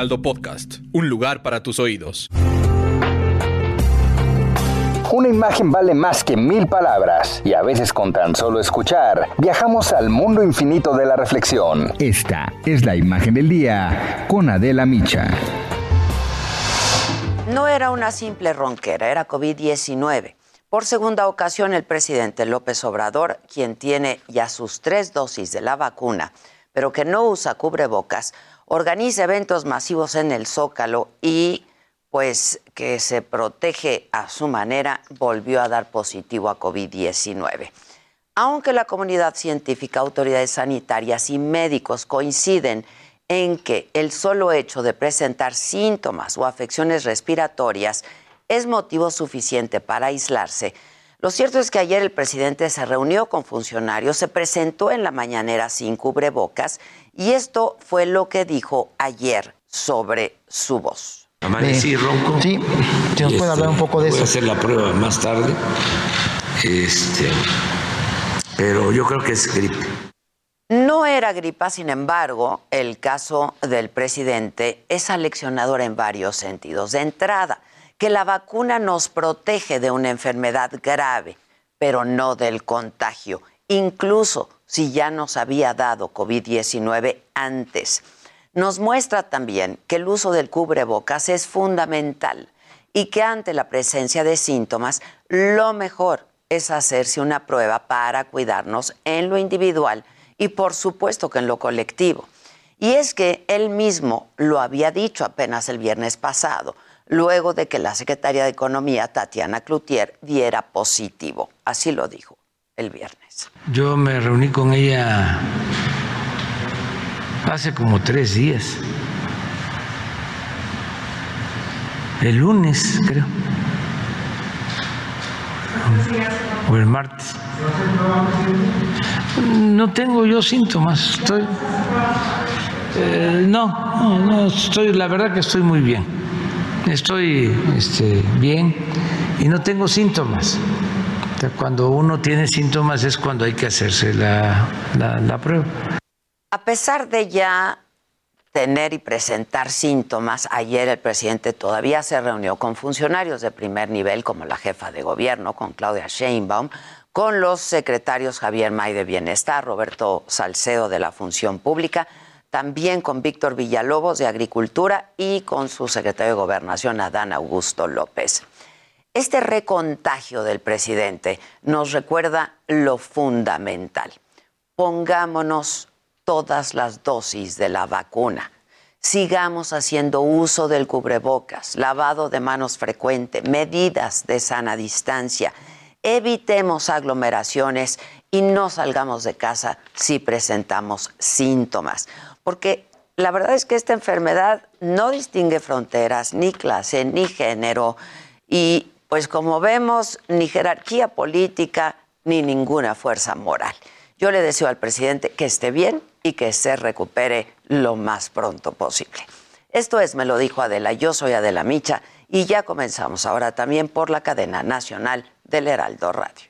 Heraldo Podcast, un lugar para tus oídos. Una imagen vale más que mil palabras y a veces con tan solo escuchar viajamos al mundo infinito de la reflexión. Esta es la imagen del día con Adela Micha. No era una simple ronquera, era COVID-19. Por segunda ocasión, el presidente López Obrador, quien tiene ya sus tres dosis de la vacuna, pero que no usa cubrebocas, organiza eventos masivos en el Zócalo y pues que se protege a su manera, volvió a dar positivo a COVID-19. Aunque la comunidad científica, autoridades sanitarias y médicos coinciden en que el solo hecho de presentar síntomas o afecciones respiratorias es motivo suficiente para aislarse, lo cierto es que ayer el presidente se reunió con funcionarios, se presentó en la mañanera sin cubrebocas y esto fue lo que dijo ayer sobre su voz. Amanecí ronco. Sí, si nos puede hablar un poco de voy eso. a hacer la prueba más tarde. Este, pero yo creo que es gripe. No era gripa, sin embargo, el caso del presidente es aleccionador en varios sentidos. De entrada, que la vacuna nos protege de una enfermedad grave, pero no del contagio, incluso si ya nos había dado COVID-19 antes. Nos muestra también que el uso del cubrebocas es fundamental y que ante la presencia de síntomas, lo mejor es hacerse una prueba para cuidarnos en lo individual y por supuesto que en lo colectivo. Y es que él mismo lo había dicho apenas el viernes pasado luego de que la secretaria de Economía, Tatiana Cloutier, diera positivo. Así lo dijo el viernes. Yo me reuní con ella hace como tres días. El lunes, creo. O el martes. No tengo yo síntomas. Estoy. Eh, no, no, no, estoy, la verdad que estoy muy bien. Estoy este, bien y no tengo síntomas. Cuando uno tiene síntomas es cuando hay que hacerse la, la- la prueba. A pesar de ya tener y presentar síntomas, ayer el presidente todavía se reunió con funcionarios de primer nivel, como la jefa de gobierno, con Claudia Sheinbaum, con los secretarios Javier May de Bienestar, Roberto Salcedo de la Función Pública, también con Víctor Villalobos de Agricultura y con su secretario de Gobernación, Adán Augusto López. Este recontagio del presidente nos recuerda lo fundamental. Pongámonos todas las dosis de la vacuna. Sigamos haciendo uso del cubrebocas, lavado de manos frecuente, medidas de sana distancia. Evitemos aglomeraciones y no salgamos de casa si presentamos síntomas. Porque la verdad es que esta enfermedad no distingue fronteras, ni clase, ni género. Y pues como vemos, ni jerarquía política, ni ninguna fuerza moral. Yo le deseo al presidente que esté bien y que se recupere lo más pronto posible. Esto es, me lo dijo Adela, yo soy Adela Micha y ya comenzamos ahora también por la cadena nacional del Heraldo Radio.